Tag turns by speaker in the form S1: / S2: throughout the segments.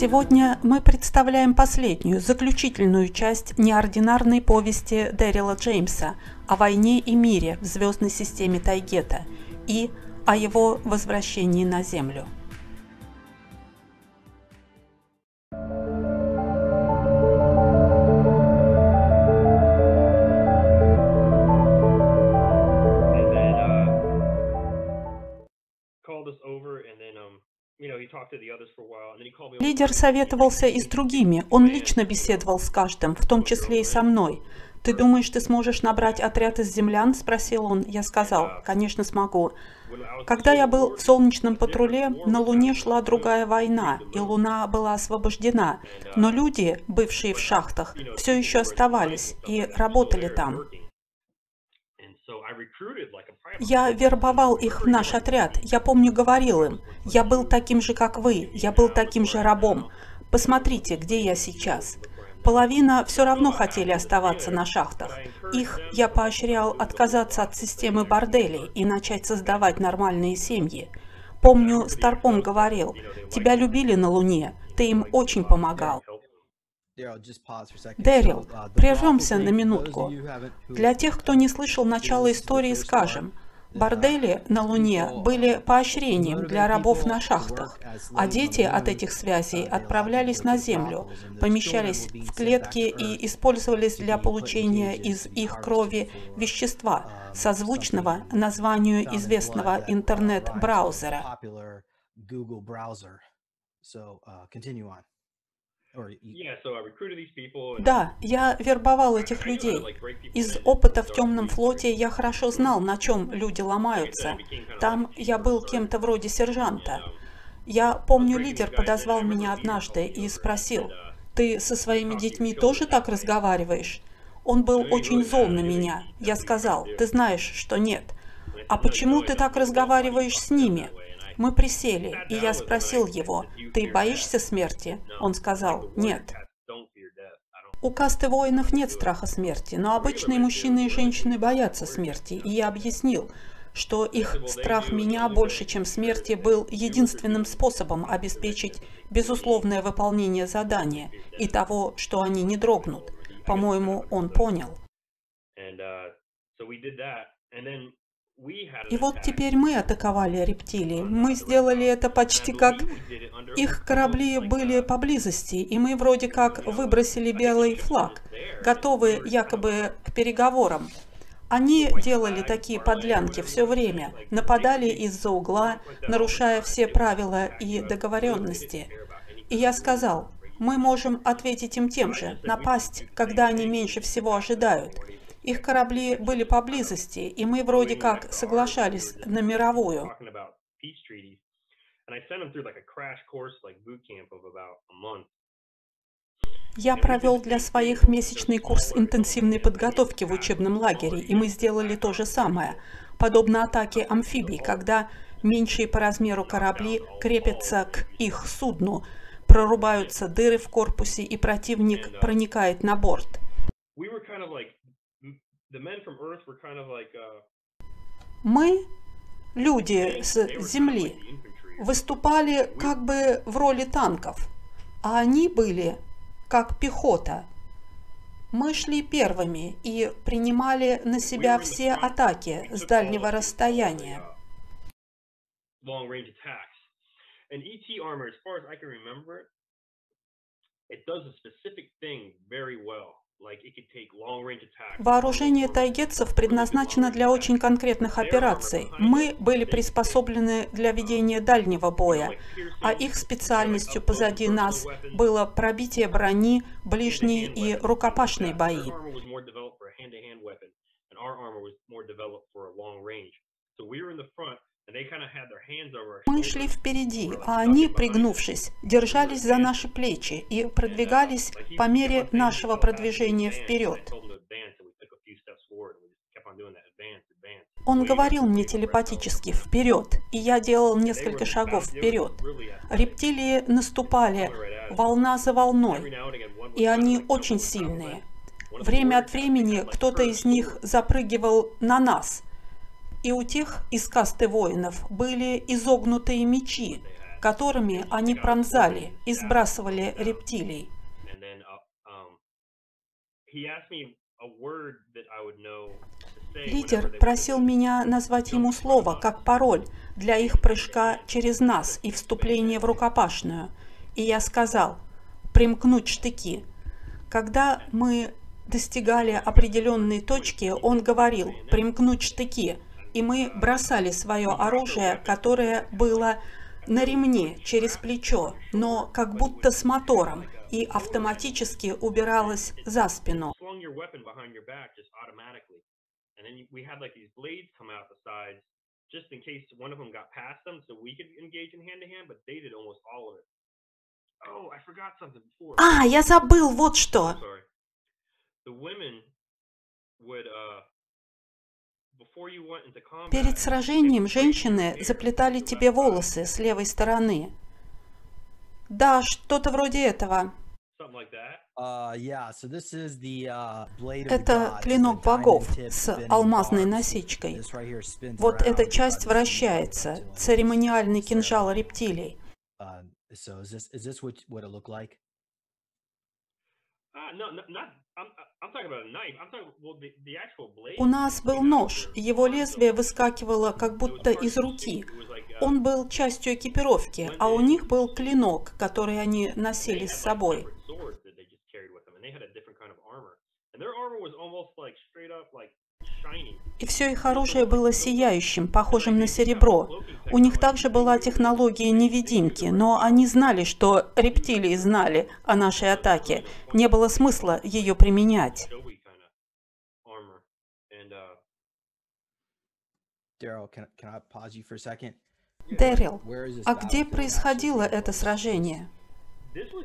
S1: Сегодня мы представляем последнюю, заключительную часть неординарной повести Дэрила Джеймса о войне и мире в звездной системе Тайгета и о его возвращении на Землю. Лидер советовался и с другими. Он лично беседовал с каждым, в том числе и со мной. «Ты думаешь, ты сможешь набрать отряд из землян?» – спросил он. Я сказал, «Конечно смогу». Когда я был в солнечном патруле, на Луне шла другая война, и Луна была освобождена. Но люди, бывшие в шахтах, все еще оставались и работали там. Я вербовал их в наш отряд. Я помню, говорил им, я был таким же, как вы, я был таким же рабом. Посмотрите, где я сейчас. Половина все равно хотели оставаться на шахтах. Их я поощрял отказаться от системы борделей и начать создавать нормальные семьи. Помню, Старпом говорил, тебя любили на Луне, ты им очень помогал. Дэрил, uh, прервемся на минутку. Для тех, кто не слышал начала истории, скажем, бордели на Луне были поощрением для рабов на шахтах, а дети от этих связей отправлялись на Землю, помещались в клетки и использовались для получения из их крови вещества, uh, созвучного названию известного интернет-браузера. Да, я вербовал этих людей. Из опыта в темном флоте я хорошо знал, на чем люди ломаются. Там я был кем-то вроде сержанта. Я помню, лидер подозвал меня однажды и спросил, uh, «Ты со своими детьми тоже так разговариваешь?» Он был очень зол на меня. Я сказал, «Ты знаешь, что нет». «А почему ты так разговариваешь с ними?» Мы присели, и я спросил его, «Ты боишься смерти?» Он сказал, «Нет». У касты воинов нет страха смерти, но обычные мужчины и женщины боятся смерти, и я объяснил, что их страх меня больше, чем смерти, был единственным способом обеспечить безусловное выполнение задания и того, что они не дрогнут. По-моему, он понял. И вот теперь мы атаковали рептилии. Мы сделали это почти как... Их корабли были поблизости, и мы вроде как выбросили белый флаг, готовы якобы к переговорам. Они делали такие подлянки все время, нападали из-за угла, нарушая все правила и договоренности. И я сказал, мы можем ответить им тем же, напасть, когда они меньше всего ожидают. Их корабли были поблизости, и мы вроде как соглашались на мировую. Я провел для своих месячный курс интенсивной подготовки в учебном лагере, и мы сделали то же самое, подобно атаке амфибий, когда меньшие по размеру корабли крепятся к их судну, прорубаются дыры в корпусе, и противник проникает на борт. Uh, Мы, люди с Земли, выступали как бы в роли танков, а они были как пехота. Мы шли первыми и принимали на себя все атаки с дальнего расстояния. And ET armor, as far as I can remember, it does a specific thing very well. Вооружение тайгетцев предназначено для очень конкретных операций. Мы были приспособлены для ведения дальнего боя, а их специальностью позади нас было пробитие брони, ближние и рукопашные бои. Мы шли впереди, а они, пригнувшись, держались за наши плечи и продвигались по мере нашего продвижения вперед. Он говорил мне телепатически «вперед», и я делал несколько шагов вперед. Рептилии наступали волна за волной, и они очень сильные. Время от времени кто-то из них запрыгивал на нас – и у тех из касты воинов были изогнутые мечи, которыми они пронзали и сбрасывали рептилий. Лидер просил меня назвать ему слово как пароль для их прыжка через нас и вступления в рукопашную. И я сказал «примкнуть штыки». Когда мы достигали определенной точки, он говорил «примкнуть штыки», и мы бросали свое оружие, которое было на ремне через плечо, но как будто с мотором, и автоматически убиралось за спину. А, я забыл вот что. Перед сражением женщины заплетали тебе волосы с левой стороны. Да, что-то вроде этого. Uh, uh, это клинок богов с алмазной насечкой. Вот эта часть вращается. Церемониальный кинжал рептилий. У нас был нож, его лезвие выскакивало как будто из руки. Он был частью экипировки, а у них был клинок, который они носили с собой. И все их оружие было сияющим, похожим на серебро. У них также была технология невидимки, но они знали, что рептилии знали о нашей атаке. Не было смысла ее применять. Дэрил, а где происходило это сражение?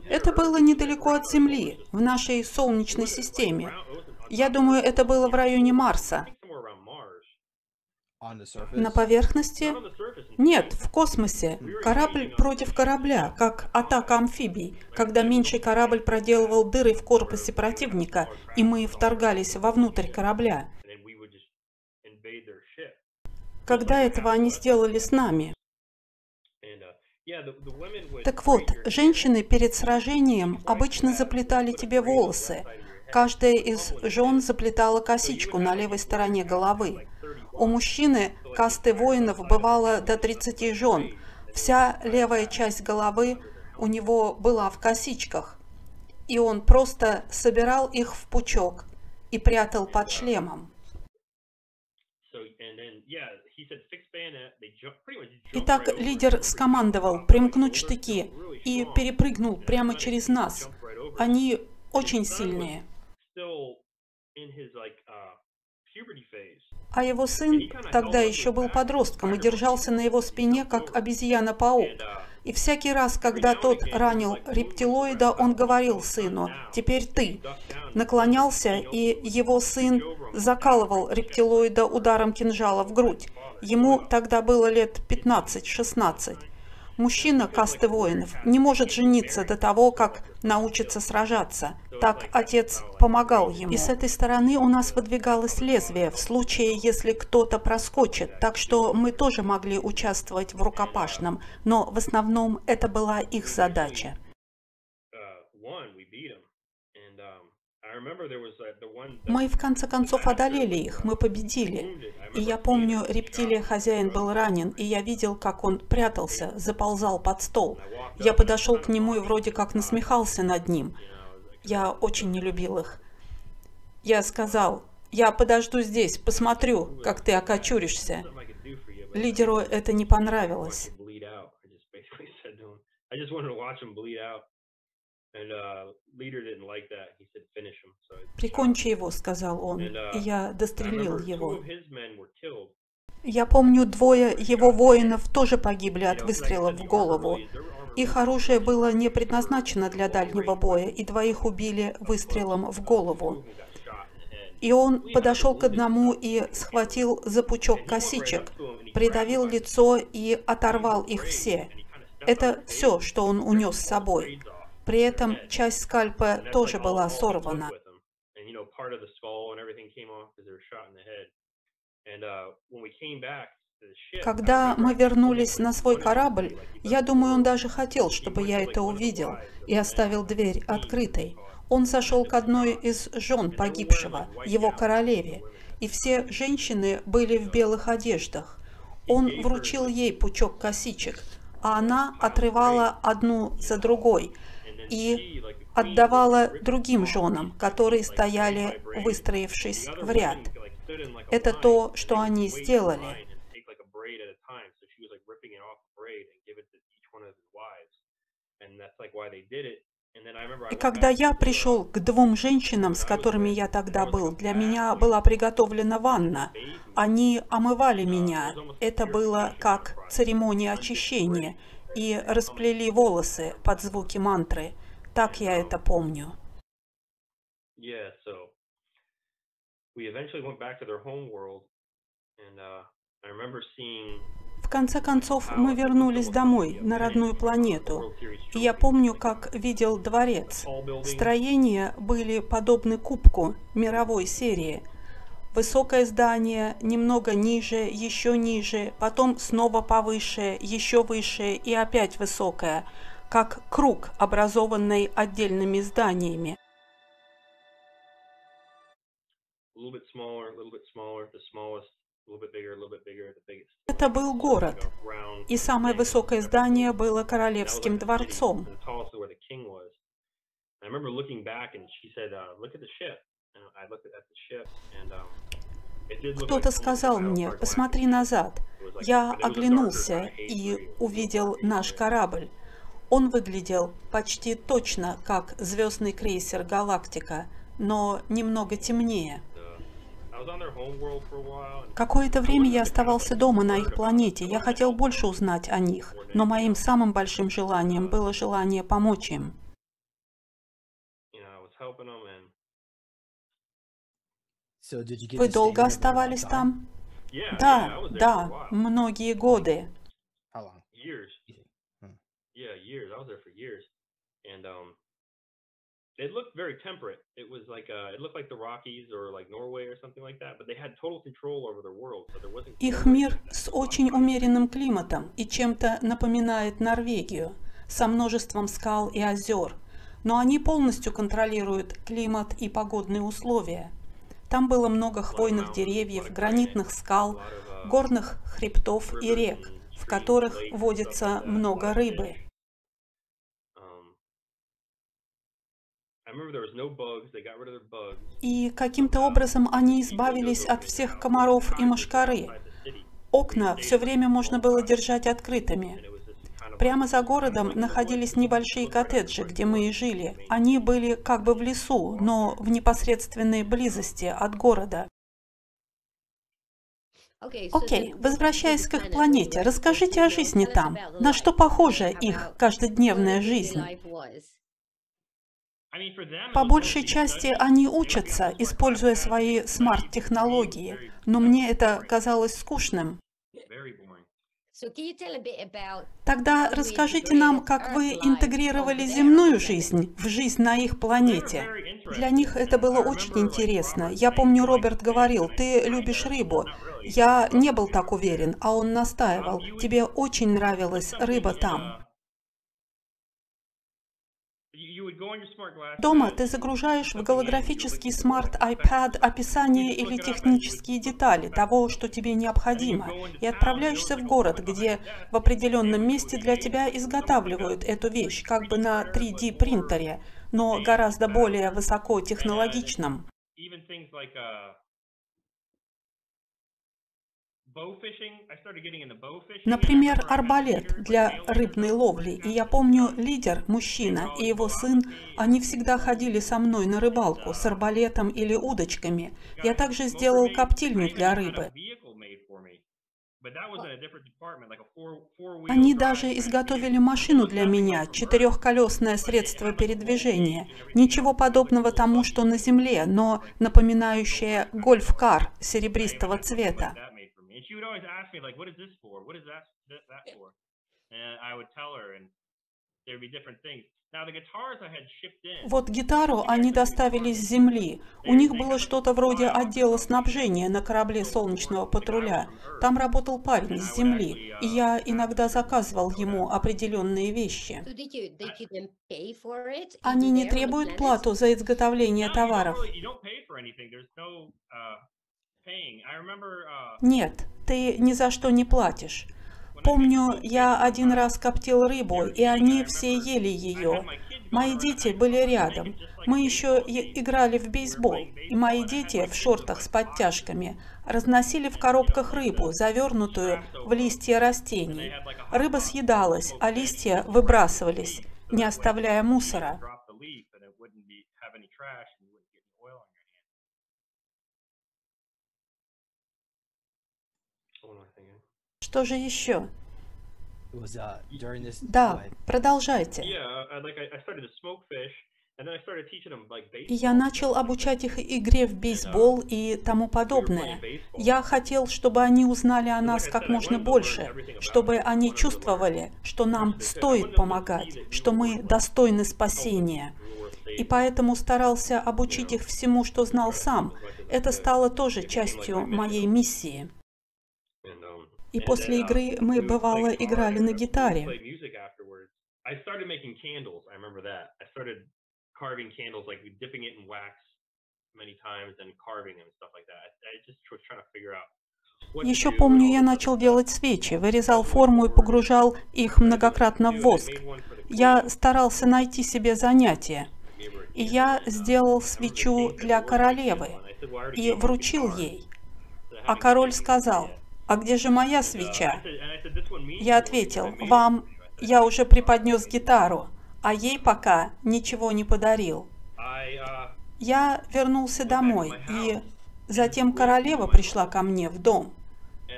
S1: Это было недалеко от Земли, в нашей Солнечной системе. Я думаю, это было в районе Марса. На поверхности? Нет, в космосе. Корабль против корабля, как атака амфибий, когда меньший корабль проделывал дыры в корпусе противника, и мы вторгались вовнутрь корабля. Когда этого они сделали с нами? Так вот, женщины перед сражением обычно заплетали тебе волосы. Каждая из жен заплетала косичку на левой стороне головы. У мужчины касты воинов бывало до 30 жен. Вся левая часть головы у него была в косичках. И он просто собирал их в пучок и прятал под шлемом. Итак, лидер скомандовал примкнуть штыки и перепрыгнул прямо через нас. Они очень сильные. А его сын тогда еще был подростком и держался на его спине, как обезьяна-паук. И всякий раз, когда тот ранил рептилоида, он говорил сыну, «Теперь ты». Наклонялся, и его сын закалывал рептилоида ударом кинжала в грудь. Ему тогда было лет 15-16. Мужчина касты воинов не может жениться до того, как научится сражаться. Так отец помогал ему. И с этой стороны у нас выдвигалось лезвие в случае, если кто-то проскочит. Так что мы тоже могли участвовать в рукопашном, но в основном это была их задача. Мы в конце концов одолели их, мы победили. И я помню, рептилия хозяин был ранен, и я видел, как он прятался, заползал под стол. Я подошел к нему и вроде как насмехался над ним. Я очень не любил их. Я сказал, я подожду здесь, посмотрю, как ты окочуришься. Лидеру это не понравилось. «Прикончи его», — сказал он, uh, и я дострелил его. Я помню, двое его воинов тоже погибли от выстрела в голову. Их оружие было не предназначено для дальнего боя, и двоих убили выстрелом в голову. И он подошел к одному и схватил за пучок косичек, придавил лицо и оторвал их все. Это все, что он унес с собой. При этом часть скальпа тоже была сорвана. Когда мы вернулись на свой корабль, я думаю, он даже хотел, чтобы я это увидел, и оставил дверь открытой. Он зашел к одной из жен погибшего, его королеве, и все женщины были в белых одеждах. Он вручил ей пучок косичек, а она отрывала одну за другой и отдавала другим женам, которые стояли, выстроившись в ряд. Это то, что они сделали. И когда я пришел к двум женщинам, с которыми я тогда был, для меня была приготовлена ванна. Они омывали меня. Это было как церемония очищения. И расплели волосы под звуки мантры. Так я это помню. We eventually went back to their home world, and uh, I remember seeing в конце концов, мы вернулись домой, на родную планету. И я помню, как видел дворец. Строения были подобны кубку мировой серии. Высокое здание, немного ниже, еще ниже, потом снова повыше, еще выше и опять высокое, как круг, образованный отдельными зданиями. Это был город, и самое высокое здание было королевским дворцом. Кто-то сказал мне, посмотри назад. Я оглянулся и увидел наш корабль. Он выглядел почти точно как звездный крейсер «Галактика», но немного темнее. Какое-то время я оставался дома на их планете. Я хотел больше узнать о них, но моим самым большим желанием было желание помочь им. Вы долго оставались там? Да, да, многие годы. It looked very temperate. It was like uh, it looked like the Rockies or like Norway or something like that, but they had total control over their world, so there wasn't. Их мир с очень умеренным климатом и чем-то напоминает Норвегию, со множеством скал и озер, но они полностью контролируют климат и погодные условия. Там было много хвойных деревьев, гранитных скал, горных хребтов и рек, в которых водится много рыбы. И каким-то образом они избавились от всех комаров и мошкары. Окна все время можно было держать открытыми. Прямо за городом находились небольшие коттеджи, где мы и жили. Они были как бы в лесу, но в непосредственной близости от города. Окей, okay, возвращаясь к их планете, расскажите о жизни там. На что похожа их каждодневная жизнь? По большей части они учатся, используя свои смарт-технологии, но мне это казалось скучным. Тогда расскажите нам, как вы интегрировали земную жизнь в жизнь на их планете. Для них это было очень интересно. Я помню, Роберт говорил, ты любишь рыбу. Я не был так уверен, а он настаивал. Тебе очень нравилась рыба там. Дома ты загружаешь в голографический смарт iPad описание или технические детали того, что тебе необходимо, и отправляешься в город, где в определенном месте для тебя изготавливают эту вещь, как бы на 3D принтере, но гораздо более высокотехнологичном. Например, арбалет для рыбной ловли. И я помню, лидер, мужчина, и его сын, они всегда ходили со мной на рыбалку с арбалетом или удочками. Я также сделал коптильню для рыбы. Они даже изготовили машину для меня, четырехколесное средство передвижения. Ничего подобного тому, что на Земле, но напоминающее гольф-кар серебристого цвета. And she would always ask me, like, what is this for? What is that, that for? And I would tell her, and Вот гитару они доставили с земли. У них было что-то вроде отдела снабжения на корабле солнечного патруля. Там работал парень с земли, и я иногда заказывал ему определенные вещи. Они не требуют плату за изготовление товаров. Нет, ты ни за что не платишь. Помню, я один раз коптил рыбу, и они все ели ее. Мои дети были рядом. Мы еще играли в бейсбол, и мои дети в шортах с подтяжками разносили в коробках рыбу, завернутую в листья растений. Рыба съедалась, а листья выбрасывались, не оставляя мусора. Что же еще? Uh, да, продолжайте. И я начал обучать их игре в бейсбол uh, и тому подобное. Я хотел, чтобы они узнали о нас как можно больше, чтобы они чувствовали, что нам стоит помогать, что мы достойны спасения. И поэтому старался обучить их всему, что знал сам. Это стало тоже частью моей миссии. И после игры мы, бывало, играли на гитаре. Еще помню, я начал делать свечи, вырезал форму и погружал их многократно в воск. Я старался найти себе занятие. И я сделал свечу для королевы и вручил ей. А король сказал, «А где же моя свеча?» Я ответил, «Вам я уже преподнес гитару, а ей пока ничего не подарил». Я вернулся домой, и затем королева пришла ко мне в дом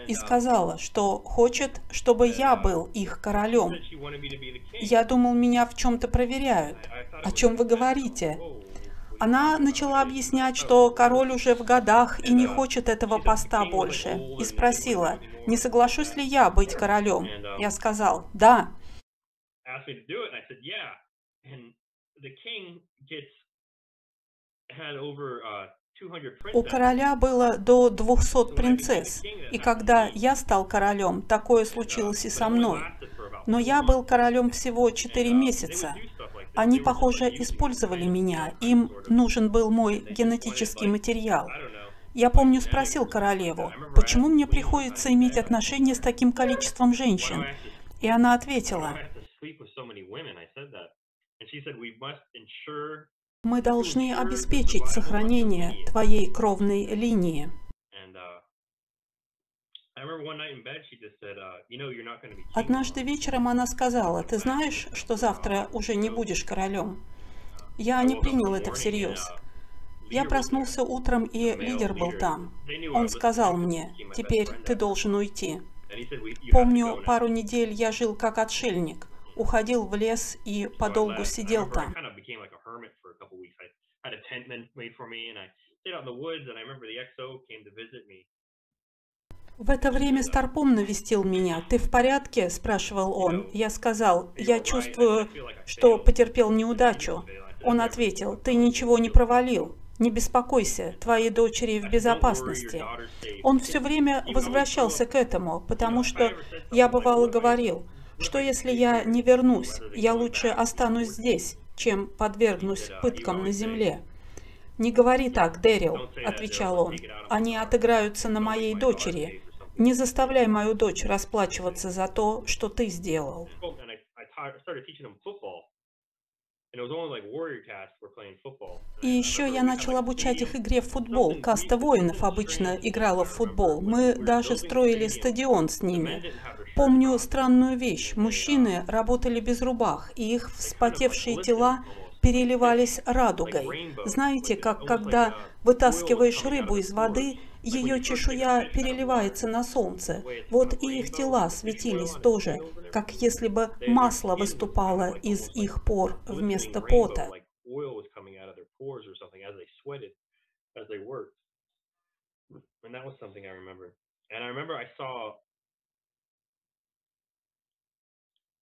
S1: и сказала, что хочет, чтобы я был их королем. Я думал, меня в чем-то проверяют. О чем вы говорите? Она начала объяснять, что король уже в годах и не хочет этого поста больше, и спросила, не соглашусь ли я быть королем. Я сказал, да. У короля было до 200 принцесс, и когда я стал королем, такое случилось и со мной. Но я был королем всего 4 месяца, они, похоже, использовали меня. Им нужен был мой генетический материал. Я помню, спросил королеву, почему мне приходится иметь отношения с таким количеством женщин? И она ответила, мы должны обеспечить сохранение твоей кровной линии. Uh, Однажды вечером она сказала, ты знаешь, что завтра уже не будешь королем? Я не принял это всерьез. Uh, Я проснулся утром, и лидер был там. Он сказал мне, теперь ты должен уйти. Помню, пару недель я жил как отшельник, уходил в лес и подолгу сидел там. В это время Старпом навестил меня. «Ты в порядке?» – спрашивал он. Я сказал, «Я чувствую, что потерпел неудачу». Он ответил, «Ты ничего не провалил. Не беспокойся, твои дочери в безопасности». Он все время возвращался к этому, потому что я бывало говорил, что если я не вернусь, я лучше останусь здесь, чем подвергнусь пыткам на земле. «Не говори так, Дэрил», — отвечал он. «Они отыграются на моей дочери. Не заставляй мою дочь расплачиваться за то, что ты сделал. И еще я начал обучать их игре в футбол. Каста воинов обычно играла в футбол. Мы даже строили стадион с ними. Помню странную вещь. Мужчины работали без рубах, и их вспотевшие тела переливались радугой. Знаете, как когда вытаскиваешь рыбу из воды, ее чешуя переливается на солнце. Вот и их тела светились тоже, как если бы масло выступало из их пор вместо пота.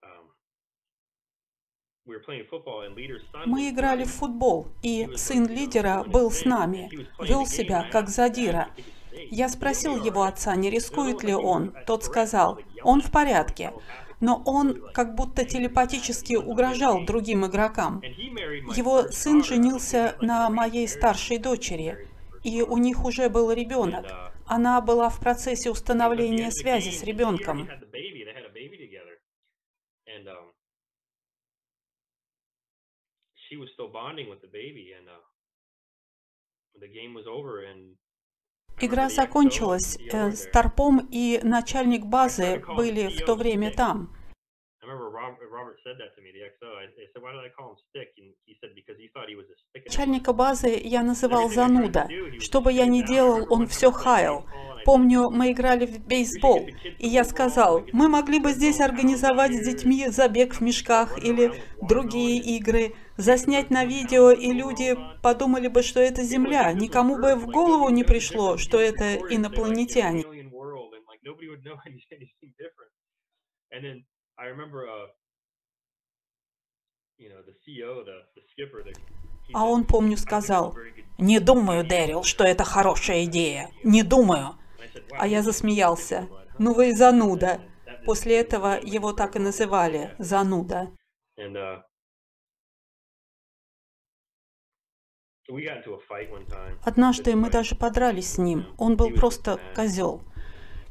S1: Um, Мы играли в футбол, и сын лидера был с нами, вел себя как задира. Я спросил его отца, не рискует ли он. Тот сказал, он в порядке. Но он как будто телепатически угрожал другим игрокам. Его сын женился на моей старшей дочери, и у них уже был ребенок. Она была в процессе установления связи с ребенком. She was still bonding with the baby, and uh, the game was over, and Игра закончилась. Э, Старпом и начальник базы были в то время там. Начальника базы я называл зануда. Что бы я ни делал, он все хаял. Помню, мы играли в бейсбол, и я сказал, мы могли бы здесь организовать с детьми забег в мешках или другие игры, заснять на видео, и люди подумали бы, что это Земля. Никому бы в голову не пришло, что это инопланетяне. А он, помню, сказал, «Не думаю, Дэрил, что это хорошая идея. Не думаю». А я засмеялся. «Ну вы зануда». После этого его так и называли «зануда». Однажды мы даже подрались с ним. Он был просто козел.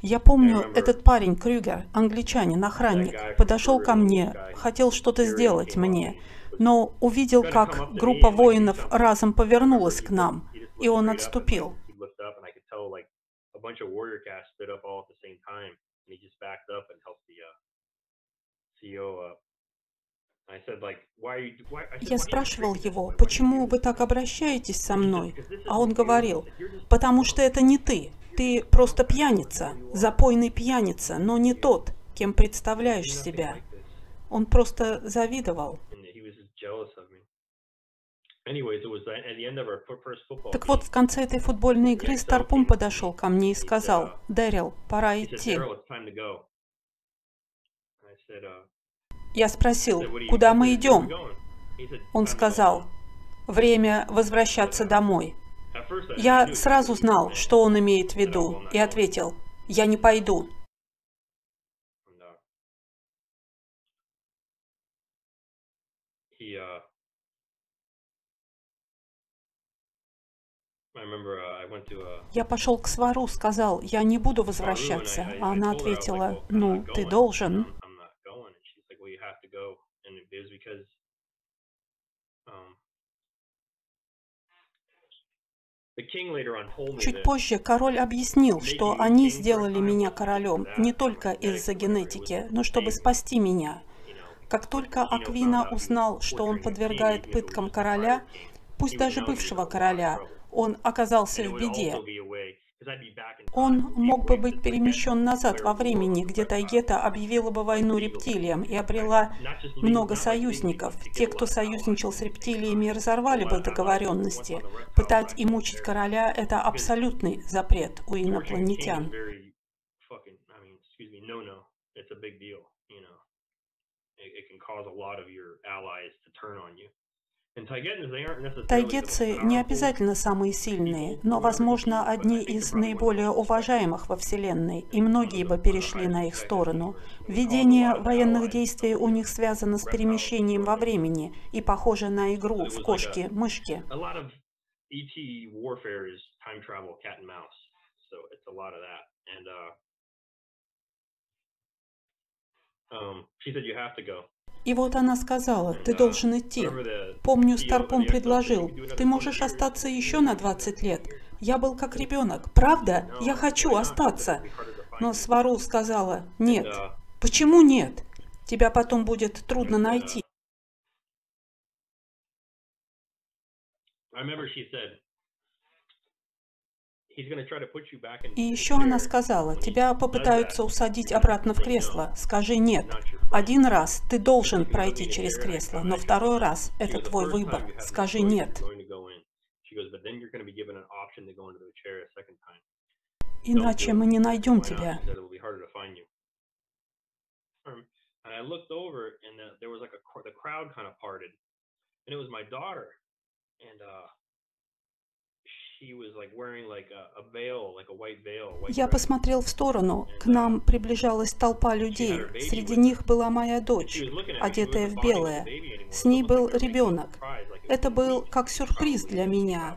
S1: Я помню, этот парень, Крюгер, англичанин, охранник, подошел ко мне, хотел что-то сделать мне, но увидел, как группа воинов разом повернулась к нам, и он отступил. Я спрашивал его, почему вы так обращаетесь со мной? А он говорил, потому что это не ты. Ты просто пьяница, запойный пьяница, но не тот, кем представляешь себя. Он просто завидовал. Так вот, в конце этой футбольной игры Старпом подошел ко мне и сказал, «Дэрил, пора идти». Я спросил, куда мы идем? Он сказал, время возвращаться домой. Я сразу знал, что он имеет в виду, и ответил, я не пойду. Я пошел к свару, сказал, я не буду возвращаться. А она ответила, ну, ты должен. Чуть позже король объяснил, что они сделали меня королем не только из-за генетики, но чтобы спасти меня. Как только Аквина узнал, что он подвергает пыткам короля, пусть даже бывшего короля, он оказался в беде. Он мог бы быть перемещен назад во времени, где Тайгета объявила бы войну рептилиям и обрела много союзников. Те, кто союзничал с рептилиями, разорвали бы договоренности. Пытать и мучить короля – это абсолютный запрет у инопланетян. It can cause a lot of your allies to turn on you. Тайгетцы не обязательно самые сильные, но, возможно, одни из наиболее уважаемых во Вселенной, и многие бы перешли на их сторону. Ведение военных действий у них связано с перемещением во времени и похоже на игру в кошки-мышки. Um, she said you have to go. И вот она сказала, ты должен идти. Помню, Старпом предложил, ты можешь остаться еще на 20 лет. Я был как ребенок. Правда? Я хочу остаться. Но Свару сказала, нет. Почему нет? Тебя потом будет трудно найти. И еще она сказала, тебя попытаются усадить обратно в кресло. Скажи нет. Один раз ты должен пройти через кресло, но второй раз это твой выбор. Скажи нет. Иначе мы не найдем тебя.
S2: and I looked over, and the, there was like a the crowd kind of parted, and it was my daughter, and uh,
S1: Я посмотрел в сторону. К нам приближалась толпа людей. Среди них была моя дочь, одетая в белое. С ней был ребенок. Это был как сюрприз для меня.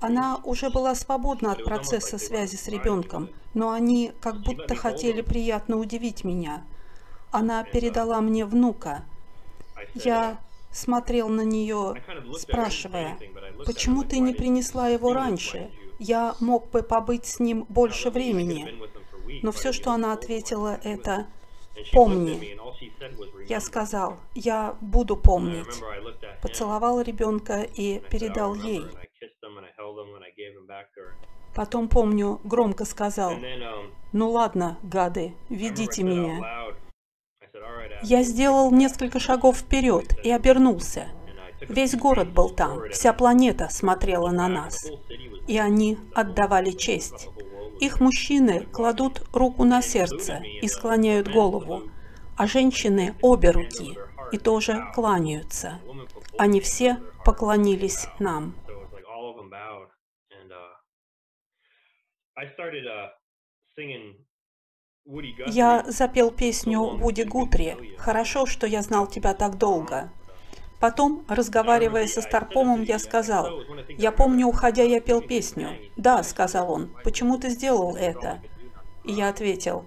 S1: Она уже была свободна от процесса связи с ребенком, но они как будто хотели приятно удивить меня. Она передала мне внука. Я смотрел на нее, спрашивая, почему ты не принесла его раньше? Я мог бы побыть с ним больше времени. Но все, что она ответила, это «помни». Я сказал, я буду помнить. Поцеловал ребенка и
S2: and I said, "I'll
S1: передал
S2: remember,"
S1: ей. Потом, помню, громко сказал,
S2: um,
S1: ну ладно, гады, ведите меня. Я сделал несколько шагов вперед и обернулся. Весь город был там, вся планета смотрела на нас. И они отдавали честь. Их мужчины кладут руку на сердце и склоняют голову, а женщины обе руки и тоже кланяются. Они все поклонились нам.
S2: Uh, I started uh, singing.
S1: Я запел песню Вуди Гутри «Хорошо, что я знал тебя так долго». Потом, разговаривая со Старпомом, я сказал, «Я помню, уходя, я пел песню». «Да», — сказал он, — «почему ты сделал это?» И я ответил,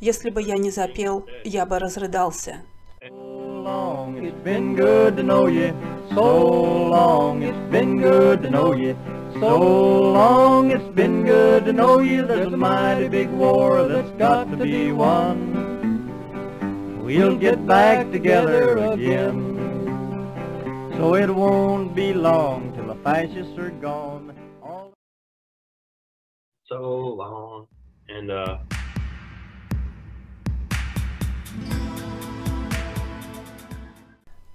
S1: «Если бы я не запел, я бы разрыдался».
S3: It's been good to know you. So long, it's been good to know you. So long, it's been good to know you. There's a mighty big war that's got to be won. We'll get back together again. So it won't be long till the fascists are gone. All
S2: so long, and uh,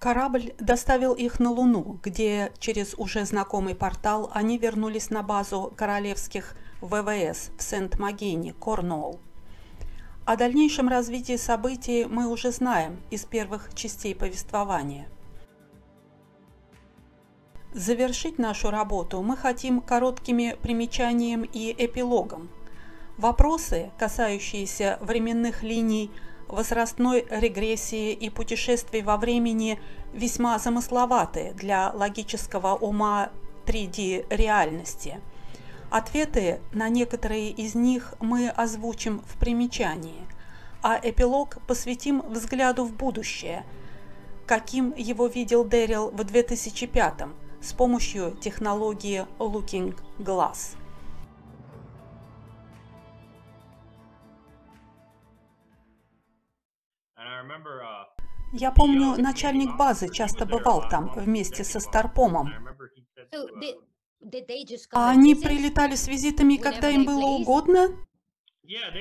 S1: Корабль доставил их на Луну, где через уже знакомый портал они вернулись на базу королевских ВВС в Сент-Магине, Корнуолл. О дальнейшем развитии событий мы уже знаем из первых частей повествования. Завершить нашу работу мы хотим короткими примечанием и эпилогом. Вопросы, касающиеся временных линий, возрастной регрессии и путешествий во времени, весьма замысловаты для логического ума 3D реальности. Ответы на некоторые из них мы озвучим в примечании, а эпилог посвятим взгляду в будущее, каким его видел Дэрил в 2005 с помощью технологии Looking Glass. Я помню, начальник базы часто бывал там вместе со Старпомом.
S2: Uh,
S1: А они прилетали с визитами, когда им было угодно?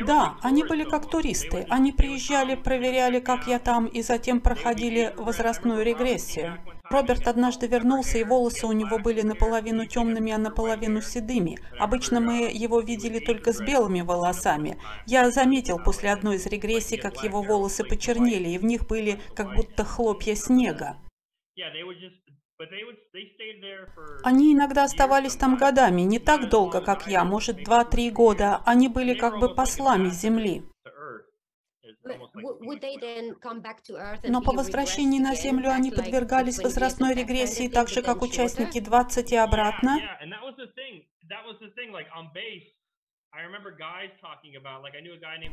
S1: Да, они были как туристы. Они приезжали, проверяли, как я там, и затем проходили возрастную регрессию. Роберт однажды вернулся, и волосы у него были наполовину темными, а наполовину седыми. Обычно мы его видели только с белыми волосами. Я заметил после одной из регрессий, как его волосы почернели, и в них были как будто хлопья снега. Они иногда оставались там годами, не так долго, как я, может, два-три года. Они были как бы послами Земли. Но по возвращении на Землю они подвергались
S4: the 20 years
S1: возрастной регрессии, так же, как участники 20 и обратно.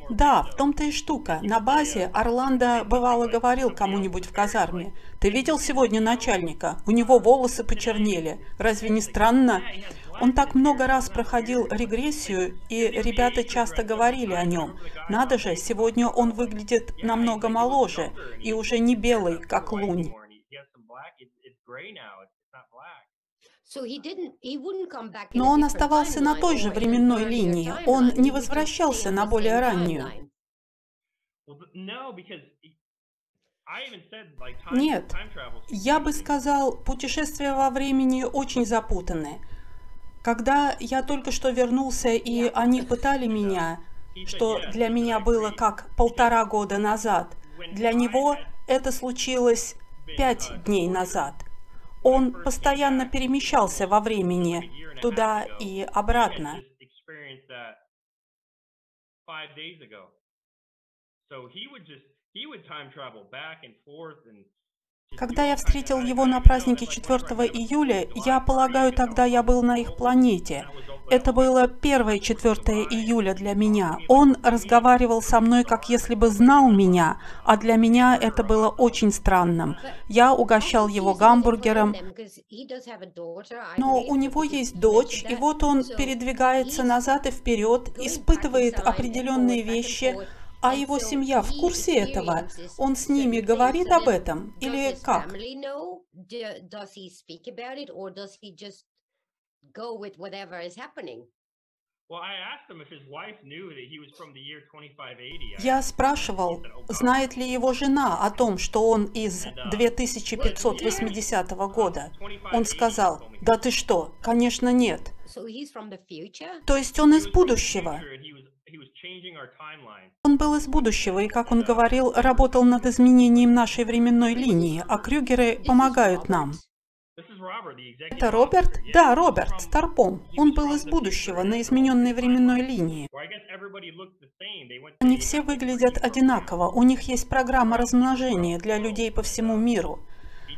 S1: Да, в том-то и штука. На базе Орландо бывало говорил кому-нибудь в казарме. «Ты видел сегодня начальника? У него волосы почернели. Разве не странно?» Он так много раз проходил регрессию, и ребята часто говорили о нем. Надо же, сегодня он выглядит намного моложе и уже не белый, как лунь. Но он оставался на той же временной линии. Он не возвращался на более раннюю. Нет. Я бы сказал, путешествия во времени очень запутаны. Когда я только что вернулся, и они пытали меня, что для меня было как полтора года назад, Для него это случилось пять дней назад. Он постоянно перемещался во времени туда и обратно. Когда я встретил его на празднике 4 июля, я полагаю, тогда я был на их планете. Это было первое 4 июля для меня. Он разговаривал со мной, как если бы знал меня, а для меня это было очень странным. Я угощал его гамбургером, но у него есть дочь, и вот он передвигается назад и вперед, испытывает определенные вещи, а его семья в курсе этого? Он с ними говорит об этом? Или как? Я спрашивал, знает ли его жена о том, что он из 2580 года. Он сказал, да ты что, конечно нет. То есть он из будущего. Он был из будущего и, как он говорил, работал над изменением нашей временной линии, а Крюгеры помогают нам. Это Роберт? Да, Роберт, Старпом. Он был из будущего, на измененной временной линии. Они все выглядят одинаково. У них есть программа размножения для людей по всему миру.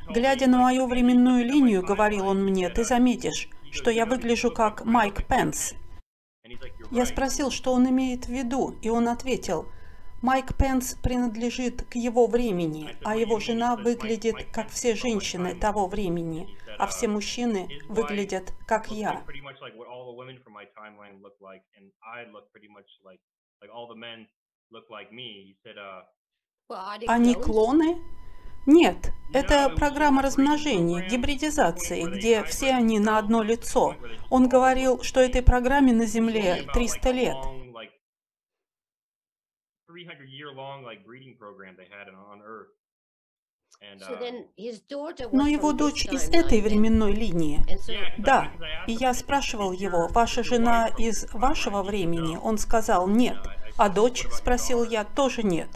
S1: Глядя на мою временную линию, говорил он мне, ты заметишь, что я выгляжу как Майк Пенс. Я спросил, что он имеет в виду, и он ответил, Майк Пенс принадлежит к его времени, а его жена выглядит как все женщины того времени, а все мужчины выглядят как я. Они клоны? Нет, это программа размножения, гибридизации, где все они на одно лицо. Он говорил, что этой программе на Земле 300 лет. Но его дочь из этой временной линии. Да, и я спрашивал его, ваша жена из вашего времени? Он сказал, нет. А дочь, спросил я, тоже нет.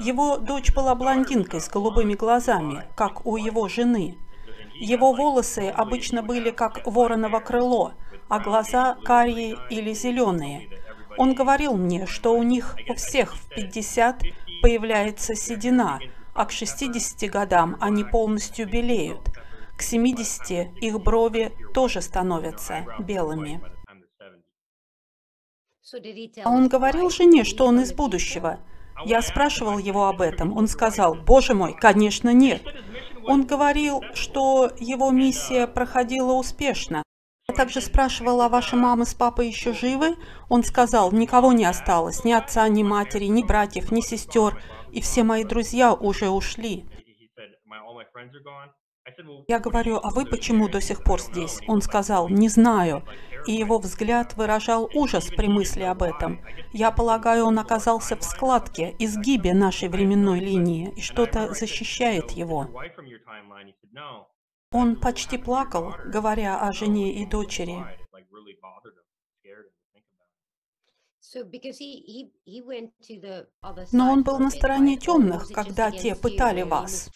S1: Его дочь была блондинкой с голубыми глазами, как у его жены. Его волосы обычно были как вороново крыло, а глаза карие или зеленые. Он говорил мне, что у них у всех в 50 появляется седина, а к 60 годам они полностью белеют. К 70 их брови тоже становятся белыми. А он говорил жене, что он из будущего. Я спрашивал его об этом. Он сказал, боже мой, конечно нет. Он говорил, что его миссия проходила успешно. Я также спрашивала, а ваша мама с папой еще живы? Он сказал, никого не осталось, ни отца, ни матери, ни братьев, ни сестер, и все мои друзья уже ушли. Я говорю, а вы почему до сих пор здесь? Он сказал, не знаю. И его взгляд выражал ужас при мысли об этом. Я полагаю, он оказался в складке, изгибе нашей временной линии, и что-то защищает его. Он почти плакал, говоря о жене и дочери. Но он был на стороне темных, когда те пытали вас.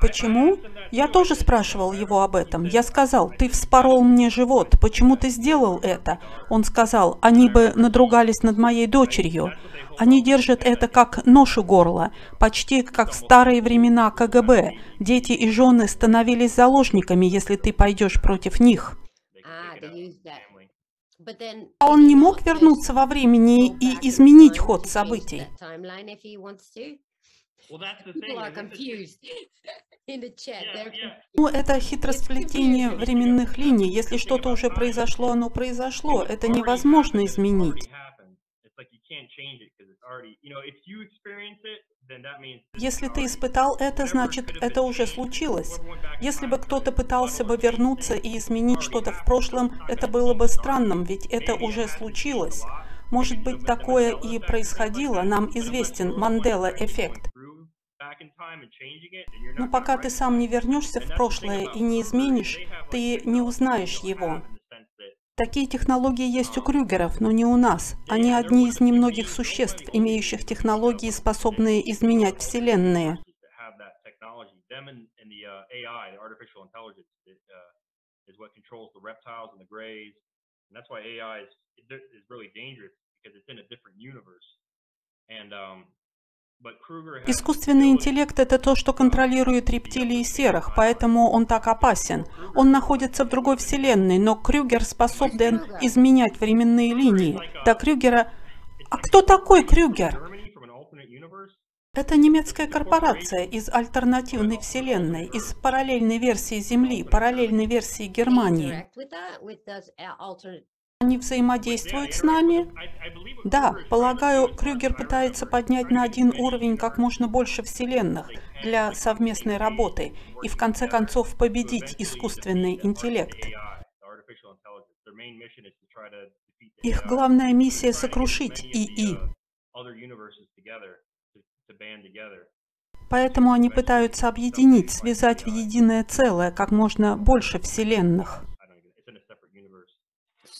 S1: Почему? Я тоже спрашивал его об этом. Я сказал, ты вспорол мне живот, почему ты сделал это? Он сказал, они бы надругались над моей дочерью. Они держат это как нож у горла, почти как в старые времена КГБ. Дети и жены становились заложниками, если ты пойдешь против них. А он не мог вернуться во времени и изменить ход событий. Ну, это хитросплетение временных линий. Если что-то уже произошло, оно произошло. Это невозможно изменить. Если ты испытал это, значит, это уже случилось. Если бы кто-то пытался бы вернуться и изменить что-то в прошлом, это было бы странным, ведь это уже случилось. Может быть, такое и происходило, нам известен Мандела-эффект. Но пока ты сам не вернешься в прошлое и не изменишь, ты не узнаешь его. Такие технологии есть у Крюгеров, но не у нас. Они одни из немногих существ, имеющих технологии, способные изменять вселенные.
S2: and, uh, uh, um,
S1: Искусственный интеллект – это то, что контролирует рептилии серых, поэтому он так опасен. Он находится в другой вселенной, но Крюгер способен изменять временные линии. До Крюгера... А кто такой Крюгер? Это немецкая корпорация из альтернативной вселенной, из параллельной версии Земли, параллельной версии Германии. Они взаимодействуют с нами? Да, полагаю, Крюгер пытается поднять на один уровень как можно больше вселенных для совместной работы и в конце концов победить искусственный интеллект. Их главная миссия сокрушить ИИ. Поэтому они пытаются объединить, связать в единое целое как можно больше вселенных.
S2: I don't even, it's in a separate universe.
S4: So when you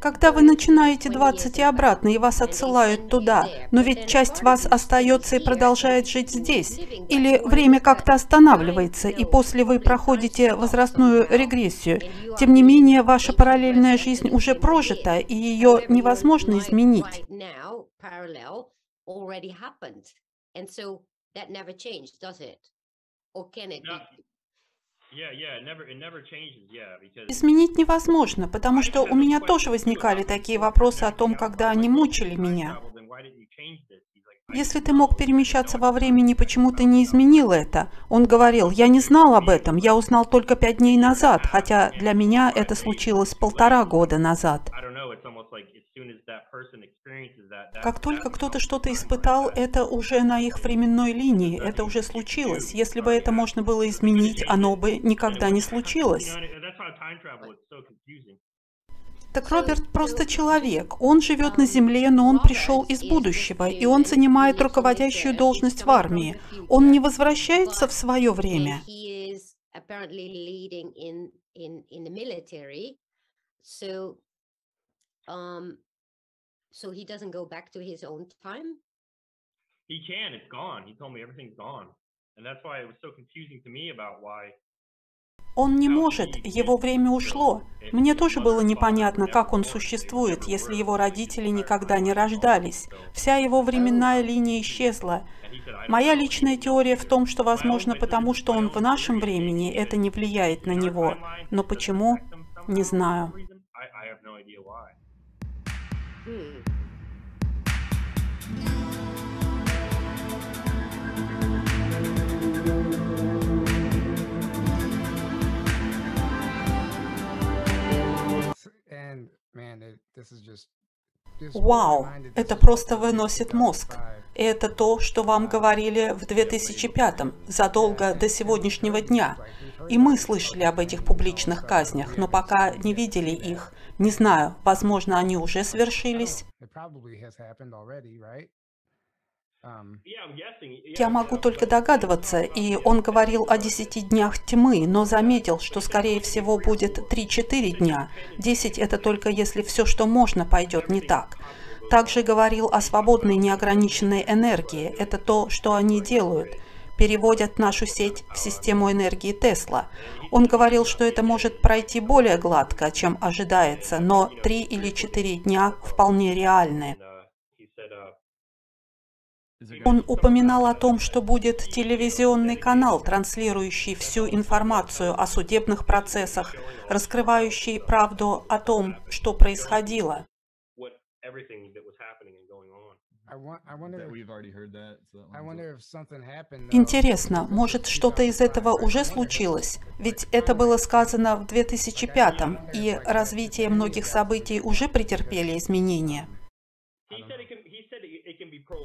S1: Когда вы начинаете
S4: 20
S1: 20 и обратно, и вас отсылают туда, но ведь часть вас остается и продолжает жить здесь, или время как-то останавливается, и после вы проходите возрастную регрессию. Тем не менее, ваша параллельная жизнь уже прожита, и ее невозможно изменить. Изменить невозможно, потому что у меня тоже возникали такие вопросы о том, когда они мучили меня. Если ты мог перемещаться во времени, почему ты не изменил это? Он говорил, я не знал об этом, я узнал только пять дней назад, хотя для меня это случилось полтора года назад. Как только кто-то что-то испытал, это уже на их временной линии, это уже случилось. Если бы это можно было изменить, оно бы никогда не случилось. Так Роберт просто человек. Он живет на Земле, но он пришел из будущего, и он занимает руководящую должность в армии. Он не возвращается в свое время.
S4: Um so doesn't go back to his own time.
S2: He can, it's gone. He told me everything's gone. And that's why it was so confusing to me about why
S1: Он не может, его время ушло. Мне тоже было непонятно, как он существует, если его родители никогда не рождались. Вся его временная линия исчезла. Моя личная теория в том, что, возможно, потому что он в нашем времени, это не влияет на него. Но почему? Не знаю.
S2: I, I
S1: Вау, это просто выносит мозг. И это то, что вам говорили в 2005-м, задолго до сегодняшнего дня. И мы слышали об этих публичных казнях, но пока не видели их. Не знаю, возможно, они уже свершились. Я могу только догадываться, и он говорил о 10 днях тьмы, но заметил, что скорее всего будет 3-4 дня. 10 это только если все, что можно, пойдет не так. Также говорил о свободной неограниченной энергии. Это то, что они делают. Переводят нашу сеть в систему энергии Тесла. Он говорил, что это может пройти более гладко, чем ожидается, но 3 или 4 дня вполне реальны.
S2: And, uh, he said, uh,
S1: Он упоминал о том, что будет телевизионный канал, транслирующий всю информацию о судебных процессах, раскрывающий правду о том, что происходило. Интересно, может, что-то из этого
S5: 2005,
S1: уже случилось? Ведь это было сказано в 2005-м, и развитие многих событий уже претерпели изменения.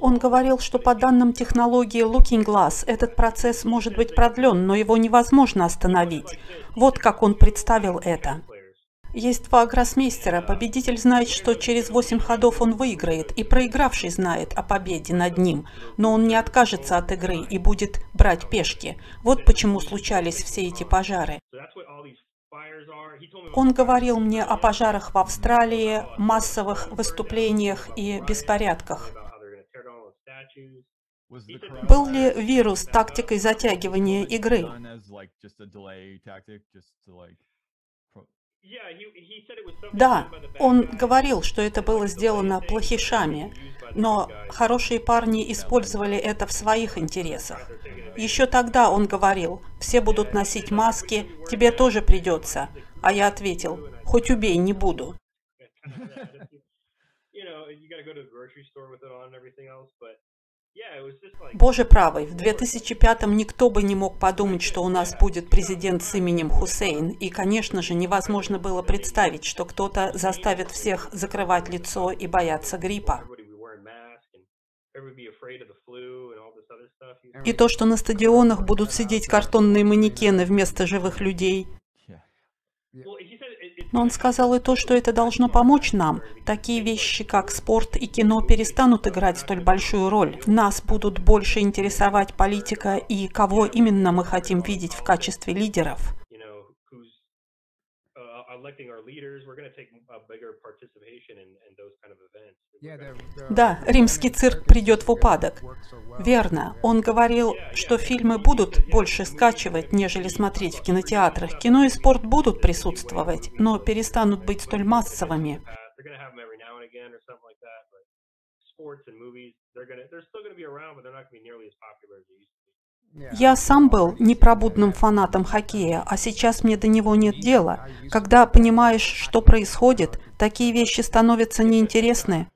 S1: Он говорил, что по данным технологии Looking Glass этот процесс может быть продлен, но его невозможно остановить. Вот как он представил это. Есть два гроссмейстера. Победитель знает, что через восемь ходов он выиграет, и проигравший знает о победе над ним. Но он не откажется от игры и будет брать пешки. Вот почему случались все эти пожары. Он говорил мне о пожарах в Австралии, массовых выступлениях и беспорядках. Был ли вирус тактикой затягивания игры? Да, он говорил, что это было сделано плохишами, но хорошие парни использовали это в своих интересах. Еще тогда он говорил, все будут носить маски, тебе тоже придется. А я ответил, хоть убей, не буду. Боже правый, в 2005-м никто бы не мог подумать, что у нас будет президент с именем Хусейн. И, конечно же, невозможно было представить, что кто-то заставит всех закрывать лицо и бояться гриппа. И то, что на стадионах будут сидеть картонные манекены вместо живых людей. Но он сказал и то, что это должно помочь нам. Такие вещи, как спорт и кино, перестанут играть столь большую роль. Нас будут больше интересовать политика и кого именно мы хотим видеть в качестве лидеров. Да, римский цирк придет в упадок. Верно. Он говорил, что фильмы будут больше скачивать, нежели смотреть в кинотеатрах. Кино и спорт будут присутствовать, но перестанут быть столь массовыми. Я сам был непробудным фанатом хоккея, а сейчас мне до него нет дела. Когда понимаешь, что происходит, такие вещи становятся неинтересны.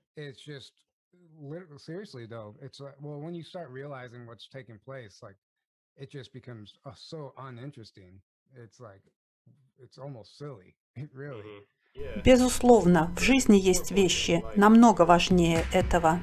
S5: uh.
S1: Безусловно, в жизни есть вещи намного важнее этого.